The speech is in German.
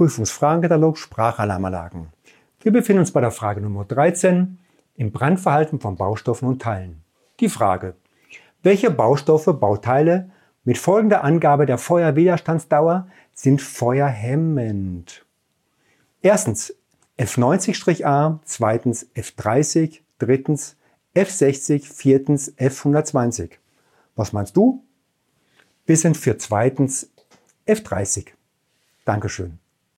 Prüfungsfragenkatalog Sprachalarmanlagen. Wir befinden uns bei der Frage Nummer 13 im Brandverhalten von Baustoffen und Teilen. Die Frage, welche Baustoffe, Bauteile mit folgender Angabe der Feuerwiderstandsdauer sind feuerhemmend? Erstens F90-A, zweitens F30, drittens F60, viertens F120. Was meinst du? Wir sind für zweitens F30. Dankeschön.